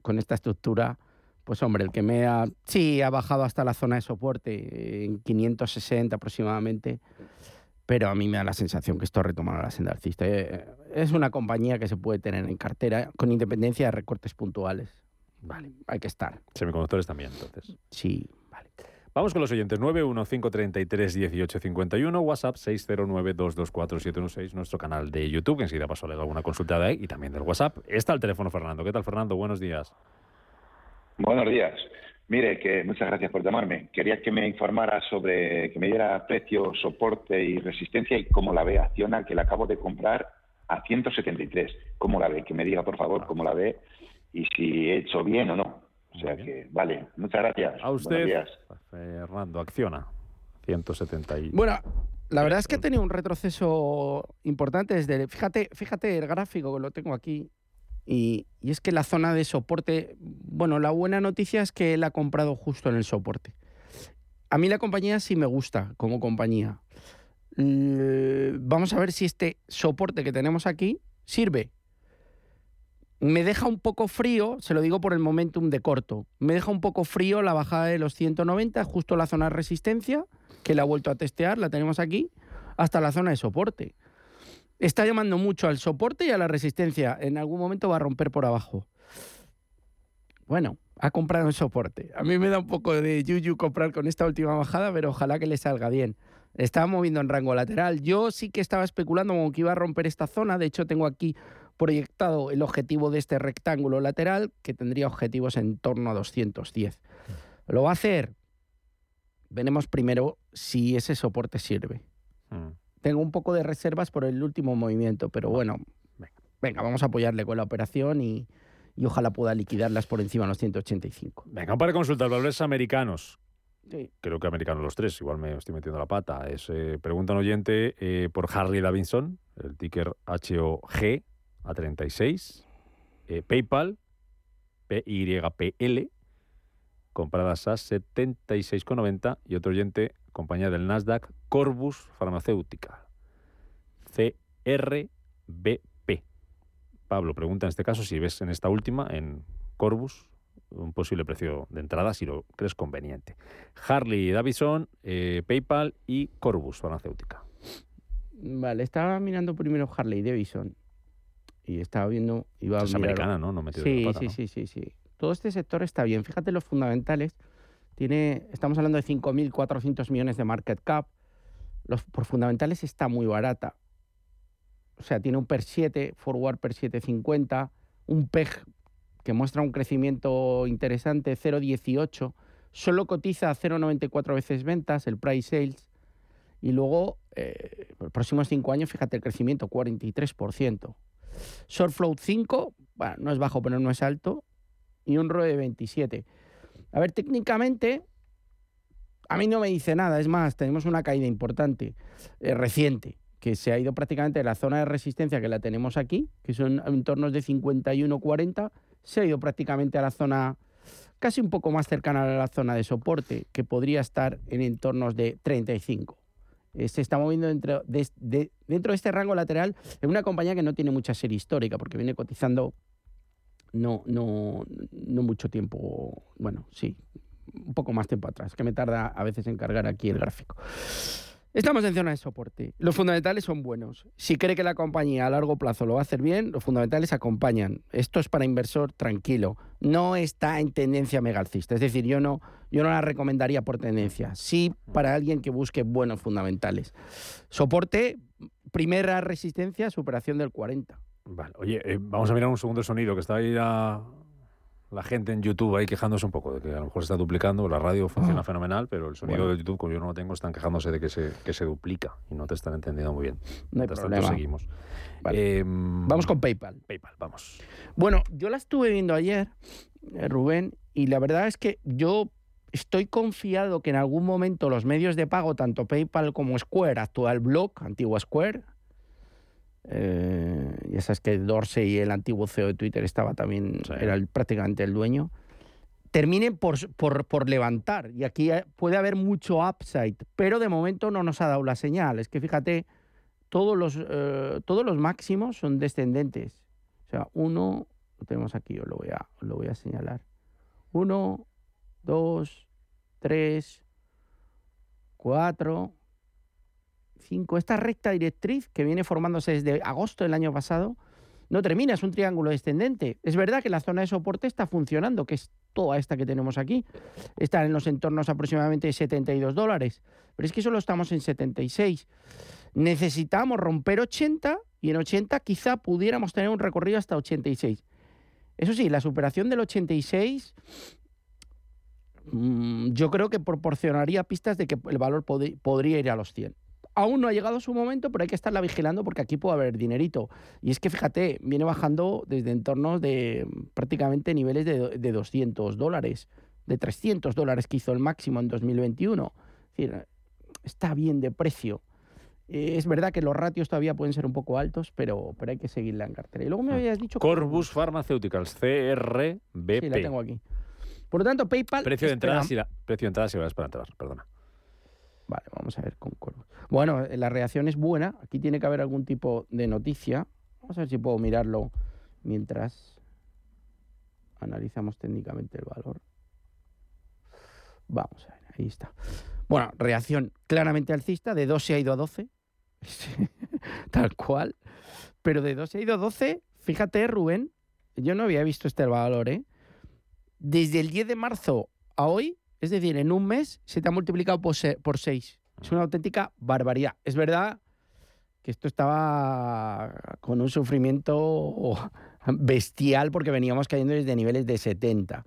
con esta estructura, pues hombre, el que me ha... Sí, ha bajado hasta la zona de soporte, eh, en 560 aproximadamente, pero a mí me da la sensación que esto ha retomado la senda alcista. Eh, Es una compañía que se puede tener en cartera con independencia de recortes puntuales. Vale, hay que estar. Semiconductores también, entonces. Sí, Vamos con los oyentes. 915331851, WhatsApp 609224716, nuestro canal de YouTube, enseguida paso a leer alguna consulta de ahí, y también del WhatsApp. Está el teléfono, Fernando. ¿Qué tal, Fernando? Buenos días. Buenos días. Mire, que muchas gracias por llamarme. Quería que me informara sobre, que me diera precio, soporte y resistencia y cómo la ve Acciona, que la acabo de comprar a 173. ¿Cómo la ve? Que me diga, por favor, cómo la ve y si he hecho bien o no. O sea que, vale, muchas gracias. A Buenos usted, días. Fernando, acciona. 170 y... Bueno, la verdad es que ha tenido un retroceso importante desde... Fíjate, fíjate el gráfico que lo tengo aquí. Y, y es que la zona de soporte... Bueno, la buena noticia es que él ha comprado justo en el soporte. A mí la compañía sí me gusta como compañía. Vamos a ver si este soporte que tenemos aquí sirve. Me deja un poco frío, se lo digo por el momentum de corto, me deja un poco frío la bajada de los 190, justo la zona de resistencia, que la he vuelto a testear, la tenemos aquí, hasta la zona de soporte. Está llamando mucho al soporte y a la resistencia. En algún momento va a romper por abajo. Bueno, ha comprado en soporte. A mí me da un poco de yuyu comprar con esta última bajada, pero ojalá que le salga bien. Estaba moviendo en rango lateral. Yo sí que estaba especulando como que iba a romper esta zona. De hecho, tengo aquí proyectado el objetivo de este rectángulo lateral, que tendría objetivos en torno a 210. ¿Lo va a hacer? Veremos primero si ese soporte sirve. Mm. Tengo un poco de reservas por el último movimiento, pero bueno, venga, vamos a apoyarle con la operación y, y ojalá pueda liquidarlas por encima de los 185. Venga, para consultar valores americanos. Sí. Creo que americanos los tres, igual me estoy metiendo la pata. Es, eh, pregunta un oyente eh, por Harley Davidson, el ticker HOG a 36, eh, PayPal, PYPL, compradas a 76,90 y otro oyente, compañía del Nasdaq, Corbus Farmacéutica, CRBP. Pablo pregunta en este caso si ves en esta última, en Corbus, un posible precio de entrada si lo crees conveniente. Harley Davidson, eh, PayPal y Corbus Farmacéutica. Vale, estaba mirando primero Harley Davidson y estaba viendo... Iba a Es mirar- americana, ¿no? No de sí, pata, sí, ¿no? sí, sí, sí. Todo este sector está bien. Fíjate los fundamentales. Tiene, estamos hablando de 5.400 millones de market cap. Los, por fundamentales está muy barata. O sea, tiene un PER 7, forward PER 750, un PEG que muestra un crecimiento interesante, 0,18. Solo cotiza a 0,94 veces ventas, el price sales. Y luego, eh, los próximos cinco años, fíjate el crecimiento, 43%. Short float 5, bueno, no es bajo, pero no es alto. Y un ROE de 27. A ver, técnicamente, a mí no me dice nada. Es más, tenemos una caída importante, eh, reciente, que se ha ido prácticamente de la zona de resistencia que la tenemos aquí, que son entornos de 51-40, se ha ido prácticamente a la zona casi un poco más cercana a la zona de soporte, que podría estar en entornos de 35. Eh, se está moviendo dentro de, de- dentro de este rango lateral en una compañía que no tiene mucha serie histórica, porque viene cotizando no, no, no mucho tiempo, bueno, sí, un poco más tiempo atrás, que me tarda a veces en cargar aquí el gráfico. Estamos en zona de soporte. Los fundamentales son buenos. Si cree que la compañía a largo plazo lo va a hacer bien, los fundamentales acompañan. Esto es para inversor tranquilo. No está en tendencia mega alcista. Es decir, yo no, yo no la recomendaría por tendencia. Sí para alguien que busque buenos fundamentales. Soporte, primera resistencia, superación del 40. Vale, oye, eh, vamos a mirar un segundo sonido, que está ahí la, la gente en YouTube ahí quejándose un poco de que a lo mejor se está duplicando. La radio funciona Ah. fenomenal, pero el sonido Bueno. de YouTube, como yo no lo tengo, están quejándose de que se, que se duplica y no te están entendiendo muy bien. No hay tanto, problema. seguimos. Vale. Em, Vamos con PayPal. PayPal, vamos. Bueno, yo la estuve viendo ayer, eh, Rubén, y la verdad es que yo estoy confiado que en algún momento los medios de pago, tanto PayPal como Square, actual Block, antiguo Square, eh, ya sabes que Dorsey, el antiguo CEO de Twitter, estaba también, era el- prácticamente el dueño, terminen por, por, por levantar. Y aquí eh, puede haber mucho upside, pero de momento no nos ha dado la señal. Es que fíjate, todos los, eh, todos los máximos son descendentes. O sea, uno, lo tenemos aquí, os lo voy a, os lo voy a señalar. Uno, dos, tres, cuatro, Esta recta directriz que viene formándose desde agosto del año pasado no termina, es un triángulo descendente. Es verdad que la zona de soporte está funcionando, que es toda esta que tenemos aquí. Está en los entornos aproximadamente de 72 dólares. Pero es que solo estamos en 76. Necesitamos romper 80 y en 80 quizá pudiéramos tener un recorrido hasta 86. Eso sí, la superación del 86 mm, yo creo que proporcionaría pistas de que el valor pod- podría ir a los 100. Aún no ha llegado su momento, pero hay que estarla vigilando porque aquí puede haber dinerito. Y es que fíjate, viene bajando desde entornos de mm, prácticamente niveles de, de 200 dólares, de 300 dólares que hizo el máximo en 2021. Es decir, está bien de precio. Eh, Es verdad que los ratios todavía pueden ser un poco altos, pero, pero hay que seguirla en cartera. Y luego me habías dicho... Corbus Pharmaceuticals, CRBP. Sí, la tengo aquí. Por lo tanto, PayPal... Precio de entrada, si la, precio de entrada si vas para entrar, perdona. Vale, vamos a ver con Corvus. Bueno, eh, la reacción es buena. Aquí tiene que haber algún tipo de noticia. Vamos a ver si puedo mirarlo mientras analizamos técnicamente el valor. Vamos a ver, ahí está. Bueno, reacción claramente alcista, de 2 se ha ido a 12, <laughs> tal cual. Pero de 2 se ha ido a 12, fíjate, Rubén, yo no había visto este valor, ¿eh? Desde el 10 de marzo a hoy, es decir, en un mes, se te ha multiplicado por 6. Es una auténtica barbaridad. Es verdad que esto estaba con un sufrimiento <laughs> bestial porque veníamos cayendo desde niveles de 70.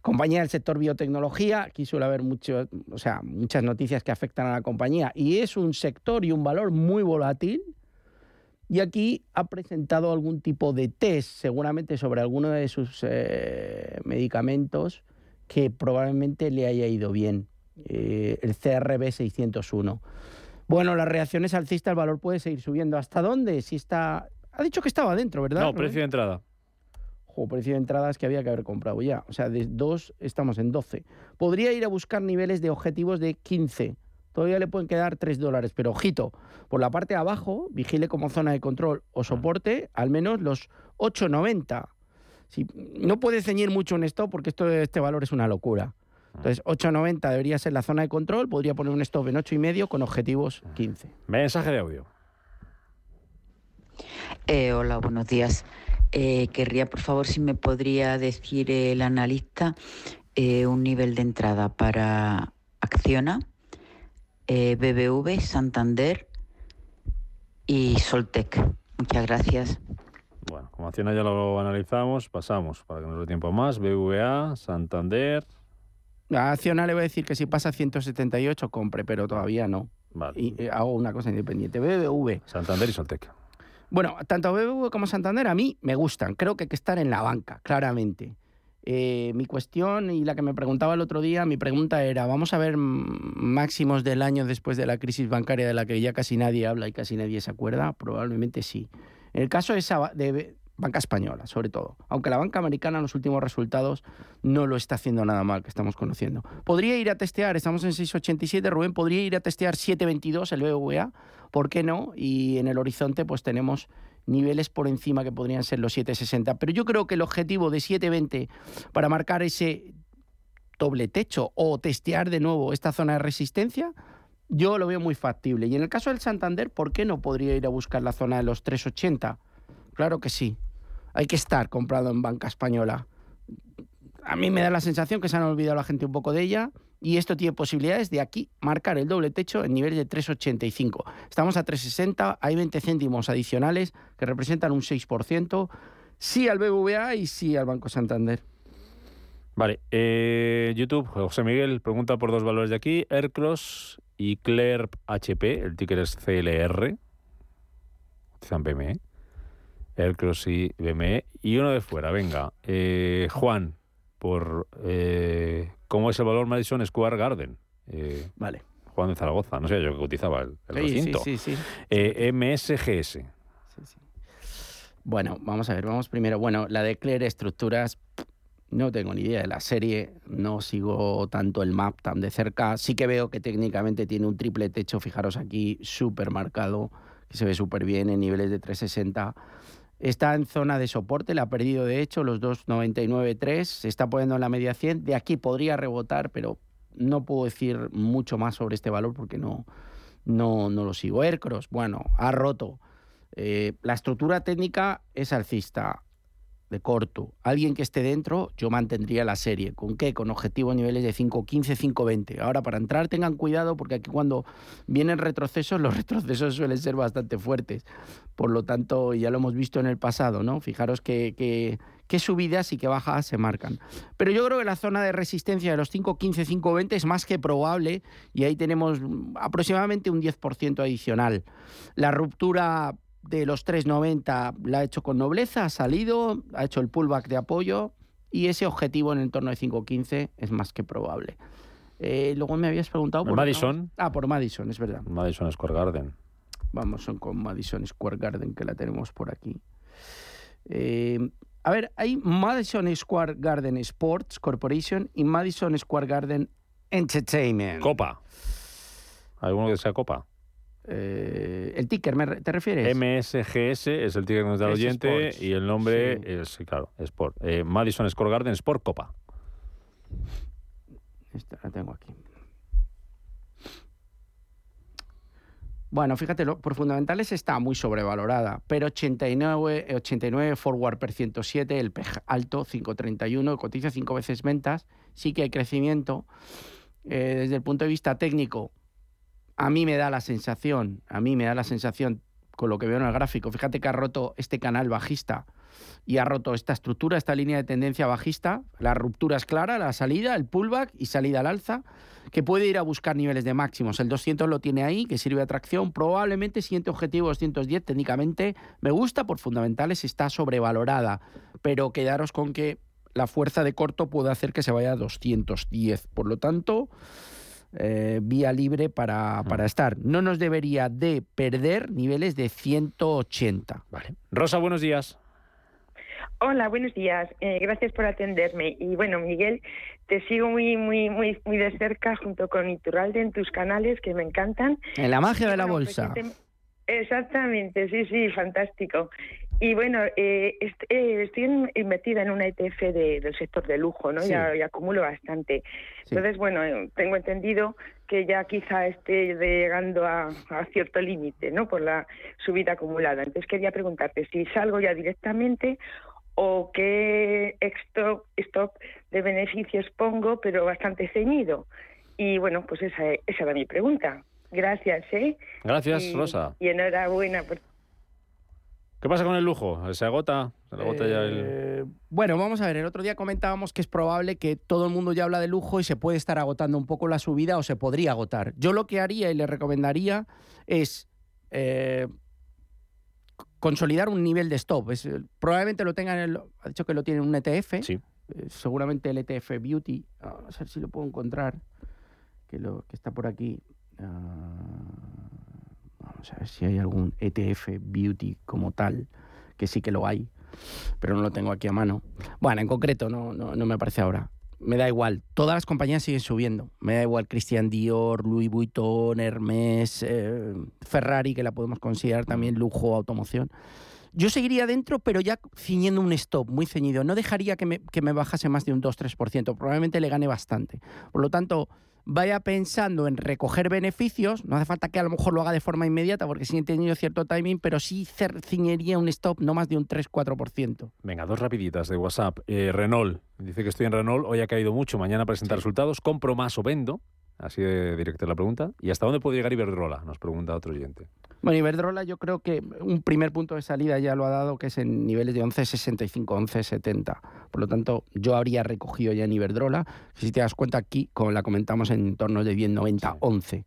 Compañía del sector biotecnología, aquí suele haber mucho, o sea, muchas noticias que afectan a la compañía y es un sector y un valor muy volátil. Y aquí ha presentado algún tipo de test, seguramente sobre alguno de sus eh, medicamentos, que probablemente le haya ido bien. Eh, el CRB 601. Bueno, las reacciones alcistas, el valor puede seguir subiendo. ¿Hasta dónde? Si está. Ha dicho que estaba dentro, ¿verdad? No, precio de entrada. O precio de entradas que había que haber comprado ya. O sea, de 2 estamos en 12. Podría ir a buscar niveles de objetivos de 15. Todavía le pueden quedar 3 dólares, pero ojito, por la parte de abajo, vigile como zona de control o soporte al menos los 8,90. Si, no puede ceñir mucho en esto porque esto, este valor es una locura. Entonces, 8,90 debería ser la zona de control, podría poner un stop en 8,5 con objetivos 15. Mensaje de audio. Eh, hola, buenos días. Eh, querría, por favor, si me podría decir el analista eh, un nivel de entrada para Acciona, BBV, Santander y Soltec. Muchas gracias. Bueno, como Acciona ya lo analizamos, pasamos para que no dé tiempo más. BVA, Santander. A Acciona le voy a decir que si pasa 178 compre, pero todavía no. Vale. Y hago una cosa independiente. BBV. Santander y Soltec. Bueno, tanto BBV como Santander a mí me gustan. Creo que hay que estar en la banca, claramente. Eh, mi cuestión y la que me preguntaba el otro día, mi pregunta era, ¿vamos a ver máximos del año después de la crisis bancaria de la que ya casi nadie habla y casi nadie se acuerda? Probablemente sí. En el caso de, esa, de banca española, sobre todo, aunque la banca americana en los últimos resultados no lo está haciendo nada mal, que estamos conociendo. Podría ir a testear, estamos en 6,87, Rubén, podría ir a testear 7,22 el BBVA, ¿por qué no? Y en el horizonte pues tenemos niveles por encima que podrían ser los 7,60. Pero yo creo que el objetivo de 7,20 para marcar ese doble techo o testear de nuevo esta zona de resistencia, yo lo veo muy factible. Y en el caso del Santander, ¿por qué no podría ir a buscar la zona de los 3,80? Claro que sí. Hay que estar comprado en banca española. A mí me da la sensación que se han olvidado la gente un poco de ella y esto tiene posibilidades de aquí marcar el doble techo en nivel de 3,85. Estamos a 3,60, hay 20 céntimos adicionales que representan un 6%. Sí al BBVA y sí al Banco Santander. Vale, eh, YouTube, José Miguel pregunta por dos valores de aquí, Aircross y Clerp HP, el ticker es CLR, utilizan BME, Aircross y BME, y uno de fuera, venga, eh, Juan, por eh, cómo es el valor Madison Square Garden. Eh, vale. Juan de Zaragoza, no sé yo que utilizaba el, el Sí, recinto. sí, sí, sí. MSGS. Bueno, vamos a ver, vamos primero. Bueno, la de Clear Estructuras, no tengo ni idea de la serie, no sigo tanto el map tan de cerca. Sí que veo que técnicamente tiene un triple techo, fijaros aquí, súper marcado, que se ve súper bien en niveles de 360. Está en zona de soporte, la ha perdido de hecho los 2,99,3, se está poniendo en la media 100. De aquí podría rebotar, pero no puedo decir mucho más sobre este valor porque no, no, no lo sigo. Aircross, bueno, ha roto. Eh, la estructura técnica es alcista, de corto. Alguien que esté dentro, yo mantendría la serie. ¿Con qué? Con objetivos niveles de 5.15, 5.20. Ahora, para entrar, tengan cuidado porque aquí cuando vienen retrocesos, <laughs> los retrocesos suelen ser bastante fuertes. Por lo tanto, ya lo hemos visto en el pasado, ¿no? Fijaros que, que, qué subidas y qué bajadas se marcan. Pero yo creo que la zona de resistencia de los 5.15, 5.20 es más que probable y ahí tenemos aproximadamente un 10% adicional. La ruptura de los 3.90 la ha hecho con nobleza, ha salido, ha hecho el pullback de apoyo y ese objetivo en el entorno de 5.15 es más que probable. Eh, luego me habías preguntado por... Madison. Ah, por Madison, es verdad. Madison Square Garden. Vamos con Madison Square Garden, que la tenemos por aquí. Eh, a ver, hay Madison Square Garden Sports Corporation y Madison Square Garden Entertainment. Copa. ¿Alguno que sea copa? Eh, el ticker, ¿me re- ¿te refieres? MSGS es el ticket que nos da el oyente Sports, y el nombre sí. es, claro, Sport. Eh, Madison Square Garden Sport Copa. Esta la tengo aquí. Bueno, fíjate, lo- por fundamentales está muy sobrevalorada, pero 89, eh, 89 forward per 107, el PEG alto 531, cotiza cinco veces ventas, sí que hay crecimiento. Eh, desde el punto de vista técnico, a mí me da la sensación, a mí me da la sensación con lo que veo en el gráfico, fíjate que ha roto este canal bajista y ha roto esta estructura, esta línea de tendencia bajista. La ruptura es clara, la salida, el pullback y salida al alza, que puede ir a buscar niveles de máximos. El 200 lo tiene ahí, que sirve de atracción. Probablemente siguiente objetivo 210, técnicamente me gusta, por fundamentales está sobrevalorada, pero quedaros con que la fuerza de corto puede hacer que se vaya a 210. Por lo tanto, eh, vía libre para, para estar. No nos debería de perder niveles de 180. Vale. Rosa, buenos días. Hola, buenos días. Eh, gracias por atenderme. Y bueno, Miguel, te sigo muy, muy, muy, muy de cerca junto con Iturralde en tus canales que me encantan. En la magia Y de la bueno, bolsa. recientemente- Exactamente, sí, sí, fantástico. Y bueno, eh, est- eh, estoy en- metida en una ETF de- del sector de lujo, ¿no? Sí. Ya, ya acumulo bastante. Entonces, bueno, eh, tengo entendido que ya quizá esté llegando a, a cierto límite, ¿no? Por la subida acumulada. Entonces quería preguntarte si salgo ya directamente o qué stock, stock de beneficios pongo, pero bastante ceñido. Y bueno, pues esa, esa era mi pregunta. Gracias, ¿eh? Gracias, Y- Rosa. Y enhorabuena por ¿Qué pasa con el lujo? ¿Se agota? ¿Se agota ya el...? Eh, Bueno, vamos a ver, el otro día comentábamos que es probable que todo el mundo ya habla de lujo y se puede estar agotando un poco la subida o se podría agotar. Yo lo que haría y le recomendaría es eh, consolidar un nivel de stop. Es, eh, probablemente lo tengan, en el- ha dicho que lo tiene en un ETF. Sí. Eh, seguramente el ETF Beauty. Ah, Vamos a ver si lo puedo encontrar, que, lo, que está por aquí. Ah, vamos a ver si hay algún ETF Beauty como tal, que sí que lo hay, pero no lo tengo aquí a mano. Bueno, en concreto no, no, no me aparece ahora. Me da igual, todas las compañías siguen subiendo. Me da igual Christian Dior, Louis Vuitton, Hermès, eh, Ferrari, que la podemos considerar también lujo, automoción. Yo seguiría dentro, pero ya ciñendo un stop muy ceñido. No dejaría que me, que me bajase más de un 2-3%. Probablemente le gane bastante. Por lo tanto, vaya pensando en recoger beneficios. No hace falta que a lo mejor lo haga de forma inmediata, porque sí he tenido cierto timing, pero sí ciñería un stop no más de un 3-4%. Venga, dos rapiditas de WhatsApp. Eh, Renault. Dice que estoy en Renault. Hoy ha caído mucho. Mañana presenta resultados. ¿Compro más o vendo? Así de directa es la pregunta. ¿Y hasta dónde puede llegar Iberdrola? Nos pregunta otro oyente. Bueno, Iberdrola yo creo que un primer punto de salida ya lo ha dado, que es en niveles de 11,65, 11,70. Por lo tanto, yo habría recogido ya en Iberdrola. Si te das cuenta aquí, como la comentamos, en torno de 10,90, 11.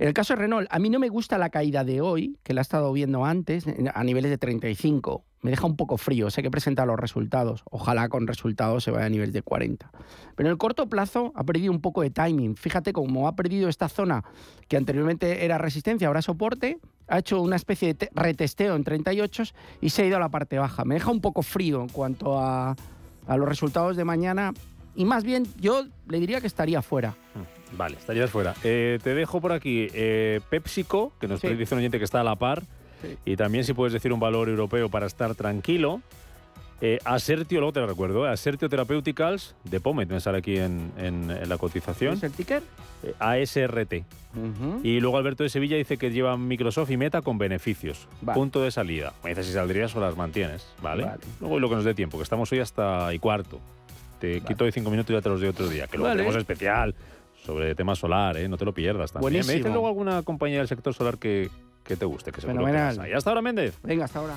En el caso de Renault, a mí no me gusta la caída de hoy, que la he estado viendo antes, a niveles de 35. Me deja un poco frío, sé que presenta los resultados. Ojalá con resultados se vaya a niveles de 40. Pero en el corto plazo ha perdido un poco de timing. Fíjate cómo ha perdido esta zona que anteriormente era resistencia, ahora soporte, ha hecho una especie de te- retesteo en 38 y se ha ido a la parte baja. Me deja un poco frío en cuanto a los resultados de mañana y más bien yo le diría que estaría fuera. Vale, estarías fuera. Eh, te dejo por aquí eh, PepsiCo, que nos Sí. dice un oyente que está a la par. Y también si puedes decir un valor europeo para estar tranquilo. Eh, Asertio, luego te lo recuerdo, eh, Asertio Therapeuticals de Pomet, me sale aquí en, en- en la cotización. ¿Es el ticker? Eh, ASRT. Y luego Alberto de Sevilla dice que lleva Microsoft y Meta con beneficios. Vale. Punto de salida. Me dice si saldrías o las mantienes, ¿vale? Vale. Luego lo que nos dé tiempo, que estamos hoy hasta y cuarto. Te quito de cinco minutos y ya te los doy otro día. Que luego Vale. tenemos especial sobre tema solar, ¿eh? No te lo pierdas también. Me Buenísimo. dices luego alguna compañía del sector solar que, que te guste, que seguro que Fenomenal. las hay. Hasta ahora, Méndez. Venga, hasta ahora.